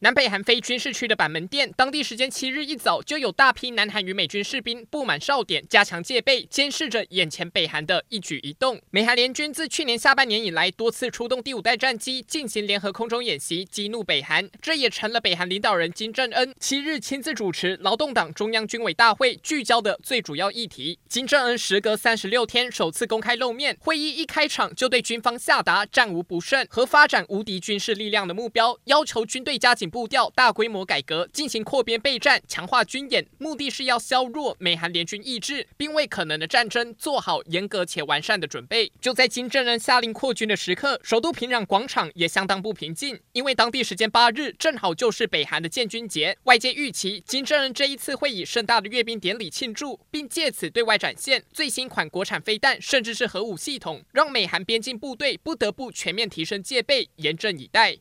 南北韩非军事区的板门店，当地时间七日一早就有大批南韩与美军士兵布满哨点，加强戒备，监视着眼前北韩的一举一动。美韩联军自去年下半年以来，多次出动第五代战机进行联合空中演习，激怒北韩。这也成了北韩领导人金正恩七日亲自主持劳动党中央军委大会聚焦的最主要议题。金正恩时隔三十六天首次公开露面，会议一开场就对军方下达战无不胜和发展无敌军事力量的目标，要求军队加紧步调大规模改革，进行扩编备战，强化军演，目的是要削弱美韩联军意志，并为可能的战争做好严格且完善的准备。就在金正恩下令扩军的时刻，首都平壤广场也相当不平静，因为当地时间八日正好就是北韩的建军节，外界预期金正恩这一次会以盛大的阅兵典礼庆祝，并借此对外展现最新款国产飞弹，甚至是核武系统，让美韩边境部队不得不全面提升戒备，严阵以待。